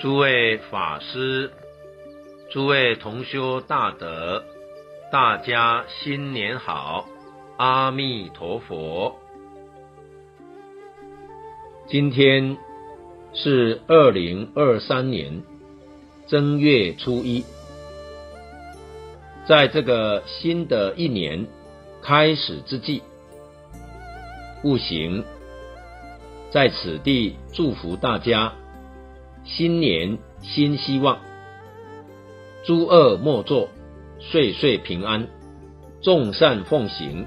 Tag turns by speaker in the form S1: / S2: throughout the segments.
S1: 诸位法师，诸位同修大德，大家新年好！阿弥陀佛。今天是二零二三年正月初一，在这个新的一年开始之际，不行在此地祝福大家。新年新希望，诸恶莫作，岁岁平安，众善奉行，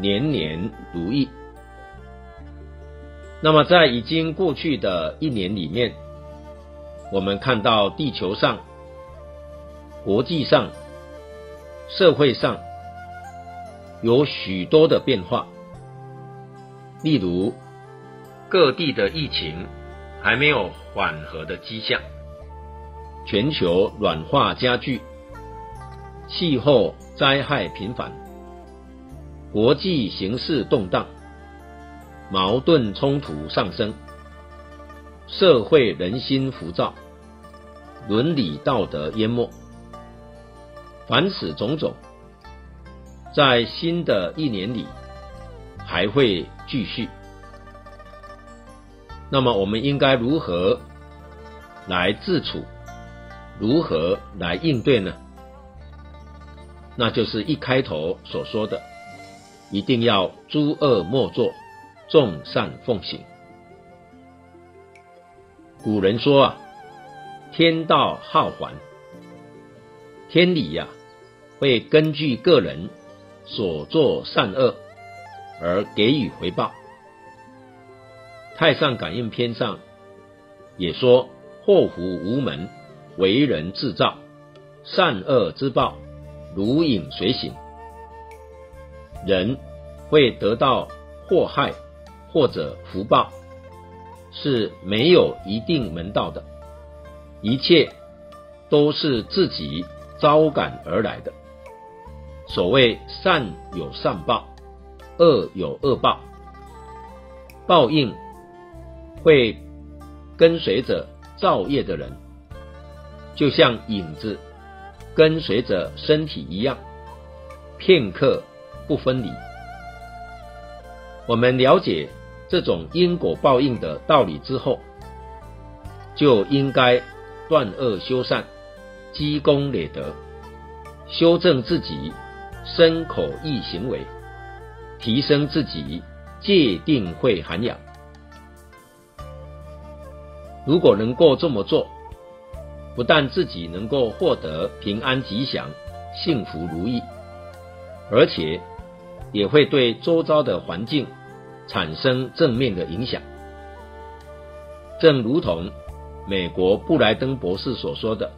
S1: 年年如意。那么，在已经过去的一年里面，我们看到地球上、国际上、社会上有许多的变化，例如各地的疫情还没有缓和的迹象，全球暖化加剧，气候灾害频繁，国际形势动荡，矛盾冲突上升，社会人心浮躁，伦理道德淹没。凡此种种，在新的一年里还会继续。那么我们应该如何来自处？如何来应对呢？那就是一开头所说的，一定要诸恶莫作，众善奉行。古人说啊，天道好还，天理呀、会根据个人所作善恶而给予回报。太上感应篇上也说：“祸福无门，为人自造；善恶之报，如影随形。”人会得到祸害或者福报，是没有一定门道的，一切都是自己招感而来的。所谓善有善报，恶有恶报，报应。会跟随着造业的人，就像影子跟随着身体一样，片刻不分离。我们了解这种因果报应的道理之后，就应该断恶修善，积功累德，修正自己身口意行为，提升自己戒定慧涵养。如果能够这么做，不但自己能够获得平安吉祥、幸福如意，而且也会对周遭的环境产生正面的影响。正如同美国布莱登博士所说的，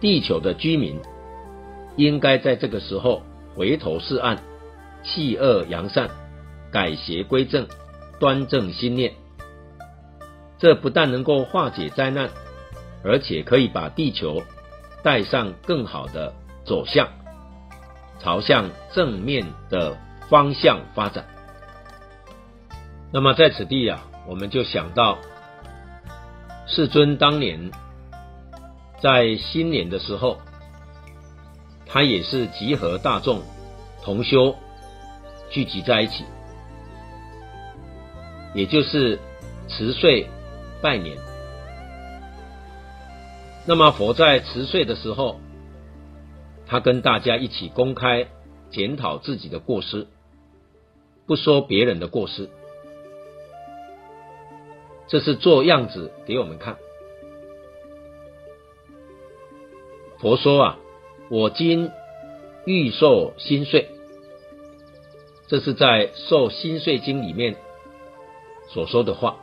S1: 地球的居民应该在这个时候回头是岸，弃恶扬善，改邪归正，端正心念。这不但能够化解灾难，而且可以把地球带上更好的走向，朝向正面的方向发展。那么在此地啊，我们就想到世尊当年在新年的时候，他也是集合大众同修聚集在一起，也就是辞岁。拜年。那么佛在辞岁的时候，他跟大家一起公开检讨自己的过失，不说别人的过失，这是做样子给我们看。佛说啊，我今欲受新岁，这是在《受新岁经》里面所说的话。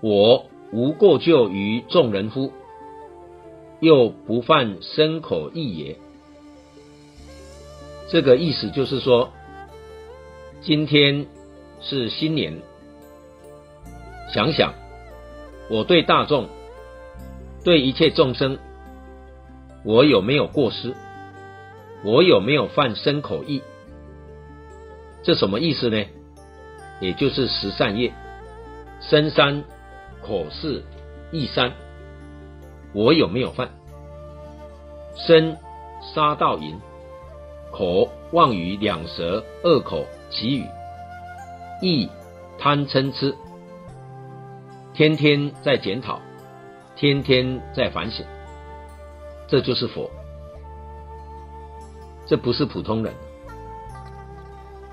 S1: 我无过咎于众人乎？又不犯身口意也。这个意思就是说，今天是新年，想想我对大众、对一切众生我有没有过失？我有没有犯身口意？这什么意思呢？也就是十善业，身三、口四、意三，我有没有犯？身杀盗淫，口妄语两舌恶口綺语，意贪嗔痴，天天在检讨，天天在反省，这就是佛，这不是普通人。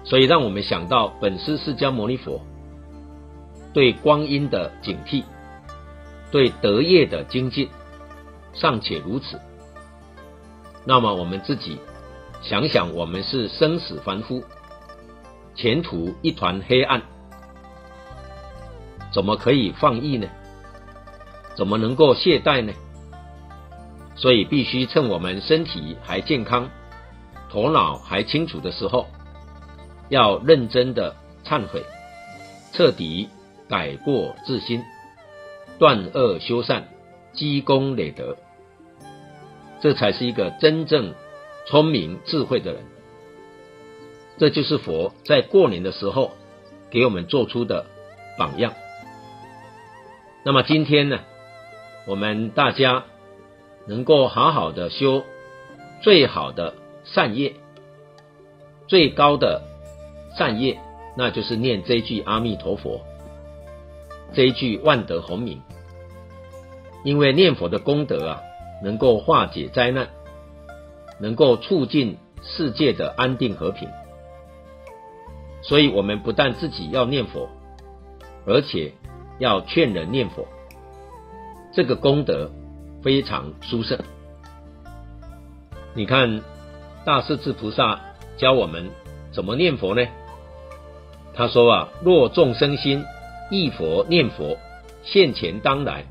S1: 所以，让我们想到本师释迦牟尼佛对光阴的警惕，对德业的精进，尚且如此。那么，我们自己想想，我们是生死凡夫，前途一团黑暗，怎么可以放逸呢？怎么能够懈怠呢？所以，必须趁我们身体还健康，头脑还清楚的时候。要认真的忏悔，彻底改过自新，断恶修善，积功累德，这才是一个真正聪明智慧的人。这就是佛在过年的时候给我们做出的榜样。那么今天呢，我们大家能够好好的修最好的善业，最高的。善业，那就是念这一句阿弥陀佛，这一句万德洪名。因为念佛的功德啊，能够化解灾难，能够促进世界的安定和平。所以，我们不但自己要念佛，而且要劝人念佛，这个功德非常殊胜。你看，大势至菩萨教我们怎么念佛呢？他说啊，若众生心忆佛念佛，现前当来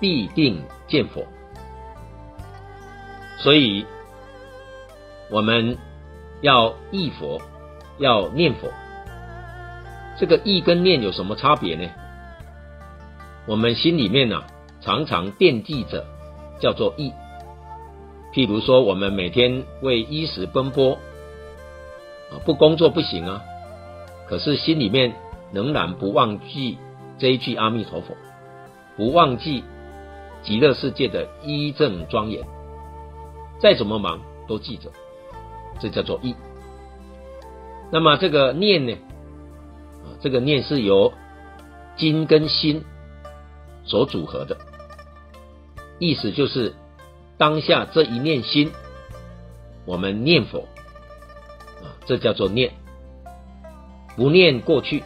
S1: 必定见佛。所以，我们要忆佛，要念佛。这个忆跟念有什么差别呢？我们心里面呢、啊，常常惦记着，叫做意。譬如说，我们每天为衣食奔波，啊，不工作不行啊。可是心里面仍然不忘记这一句阿弥陀佛，不忘记极乐世界的依正庄严，再怎么忙都记着，这叫做意。那么这个念呢？啊，这个念是由精跟心所组合的，意思就是当下这一念心，我们念佛啊，这叫做念。不念过去，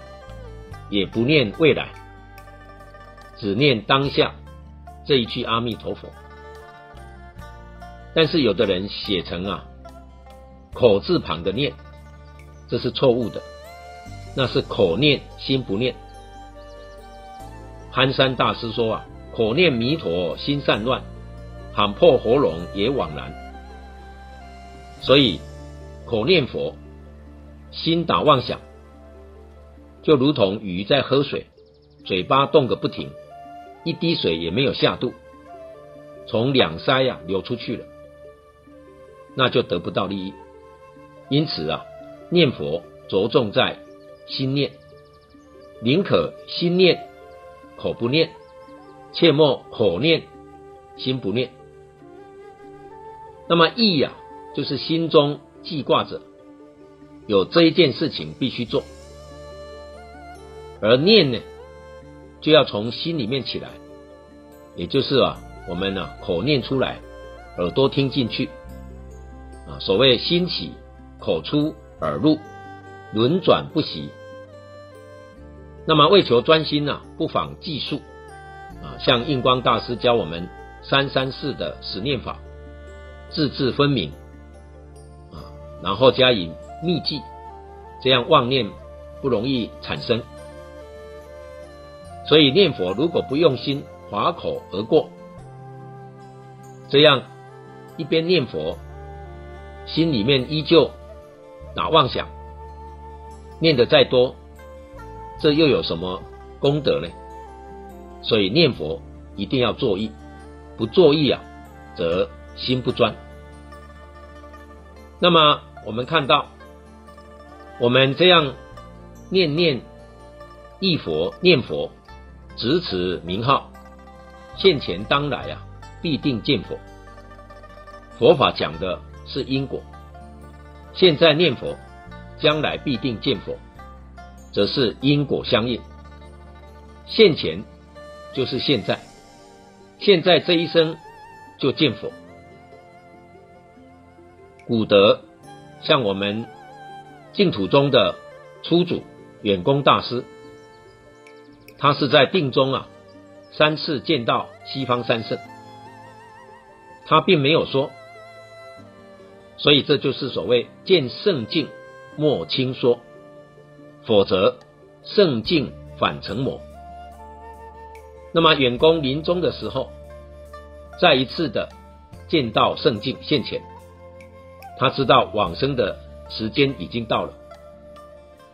S1: 也不念未来，只念当下这一句阿弥陀佛。但是有的人写成啊口字旁的念，这是错误的，那是口念心不念。憨山大师说啊，口念弥陀心散乱，喊破喉咙也枉然。所以口念佛，心打妄想。就如同鱼在喝水，嘴巴动个不停，一滴水也没有下肚，从两腮呀流出去了，那就得不到利益。因此啊，念佛着重在心念，宁可心念口不念，切莫口念心不念。那么意呀，就是心中记挂着有这一件事情必须做。而念呢，就要从心里面起来，也就是啊，我们呢、口念出来，耳朵听进去，啊，所谓心起口出耳入，轮转不息。那么为求专心呢、不妨计数，啊，像印光大师教我们三三四的十念法，字字分明，啊，然后加以密记，这样妄念不容易产生。所以念佛如果不用心，划口而过，这样一边念佛，心里面依旧打妄想，念得再多，这又有什么功德呢？所以念佛一定要作意，不作意啊，则心不专。那么我们看到，我们这样念念一佛、念佛、执持名号，现前当来啊，必定见佛。佛法讲的是因果，现在念佛，将来必定见佛，则是因果相应。现前就是现在，现在这一生就见佛。古德像我们净土中的初祖远公大师，他是在定中啊三次见到西方三圣，他并没有说，所以这就是所谓见圣境莫轻说，否则圣境反成魔。那么远公临终的时候，再一次的见到圣境现前。他知道往生的时间已经到了，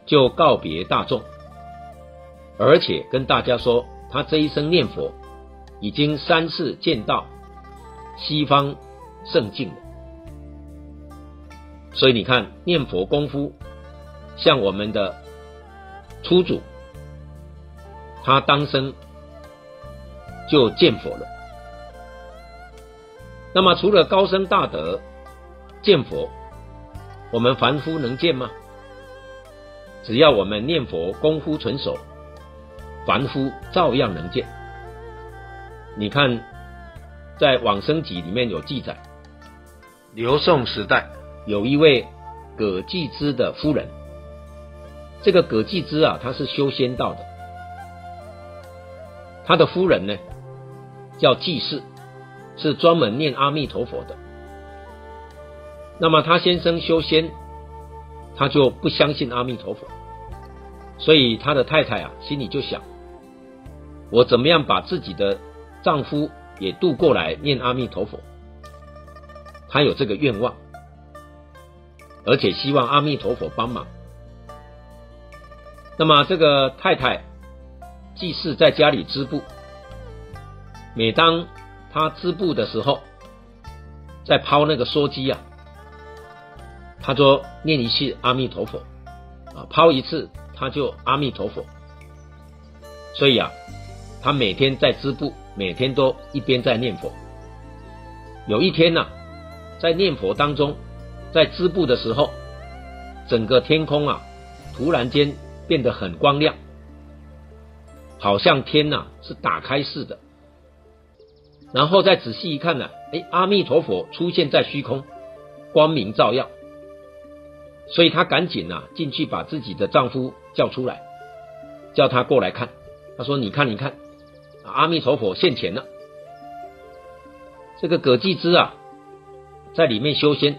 S1: 就告别大众，而且跟大家说，他这一生念佛已经三次见到西方圣境了。所以你看，念佛功夫像我们的初祖，他当生就见佛了。那么除了高僧大德，见佛，我们凡夫能见吗？只要我们念佛功夫纯熟，凡夫照样能见。你看，在《往生集》里面有记载，刘宋时代有一位葛济之的夫人，这个葛济之啊，他是修仙道的，他的夫人呢叫济世，是专门念阿弥陀佛的。那么他先生修仙，他就不相信阿弥陀佛，所以他的太太啊心里就想：我怎么样把自己的丈夫也渡过来念阿弥陀佛？他有这个愿望，而且希望阿弥陀佛帮忙。那么这个太太济世在家里织布，每当他织布的时候，在抛那个梭机啊。他说：“念一次阿弥陀佛，啊，抛一次他就阿弥陀佛。所以啊，他每天在织布，每天都一边在念佛。有一天呢、在念佛当中，在织布的时候，整个天空啊，突然间变得很光亮，好像天呐、是打开似的。然后再仔细一看呢、哎，阿弥陀佛出现在虚空，光明照耀。”所以她赶紧呐进去把自己的丈夫叫出来，叫他过来看。她说：“你看，你看，阿弥陀佛现前了。”这个葛济之啊，在里面修仙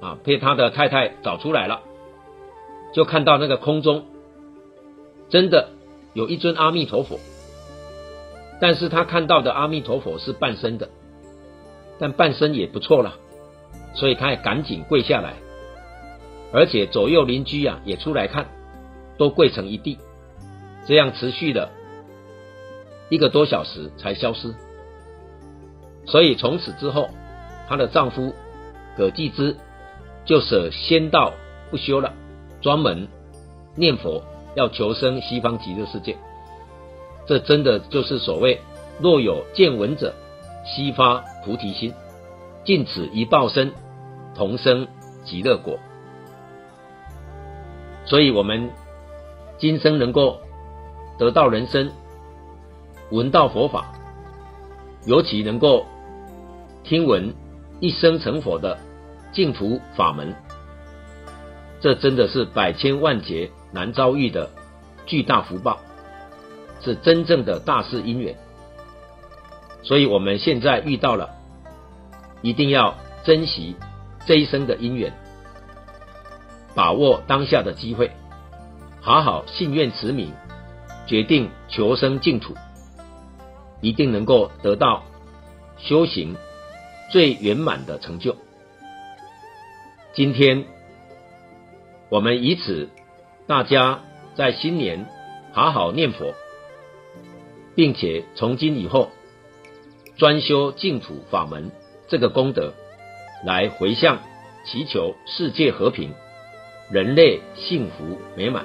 S1: 啊，被他的太太找出来了，就看到那个空中真的有一尊阿弥陀佛，但是他看到的阿弥陀佛是半身的，但半身也不错了，所以他也赶紧跪下来。而且左右邻居啊也出来看，都跪成一地，这样持续了一个多小时才消失。所以从此之后，她的丈夫葛继之就舍仙道不修了，专门念佛，要求生西方极乐世界。这真的就是所谓若有见闻者，悉发菩提心，尽此一报身，同生极乐国。所以，我们今生能够得到人生，闻到佛法，尤其能够听闻一生成佛的净土法门，这真的是百千万劫难遭遇的巨大福报，是真正的大事因缘。所以，我们现在遇到了，一定要珍惜这一生的因缘。把握当下的机会，好好信愿持名，决定求生净土，一定能够得到修行最圆满的成就。今天，我们以此，大家在新年好好念佛，并且从今以后专修净土法门，这个功德，来回向祈求世界和平，人类幸福美满。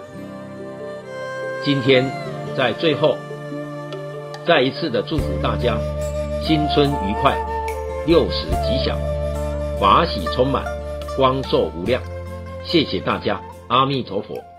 S1: 今天在最后，再一次的祝福大家新春愉快，六十吉祥，法喜充满，光寿无量。谢谢大家，阿弥陀佛。